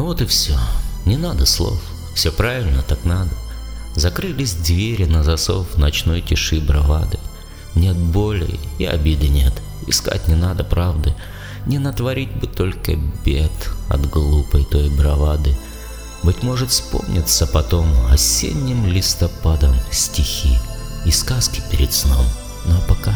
Ну вот и все. Не надо слов. Все правильно, так надо. Закрылись двери на засов ночной тиши бравады. Нет боли и обиды нет. Искать не надо правды. Не натворить бы только бед от глупой той бравады. Быть может, вспомнится потом осенним листопадом стихи и сказки перед сном. Но пока.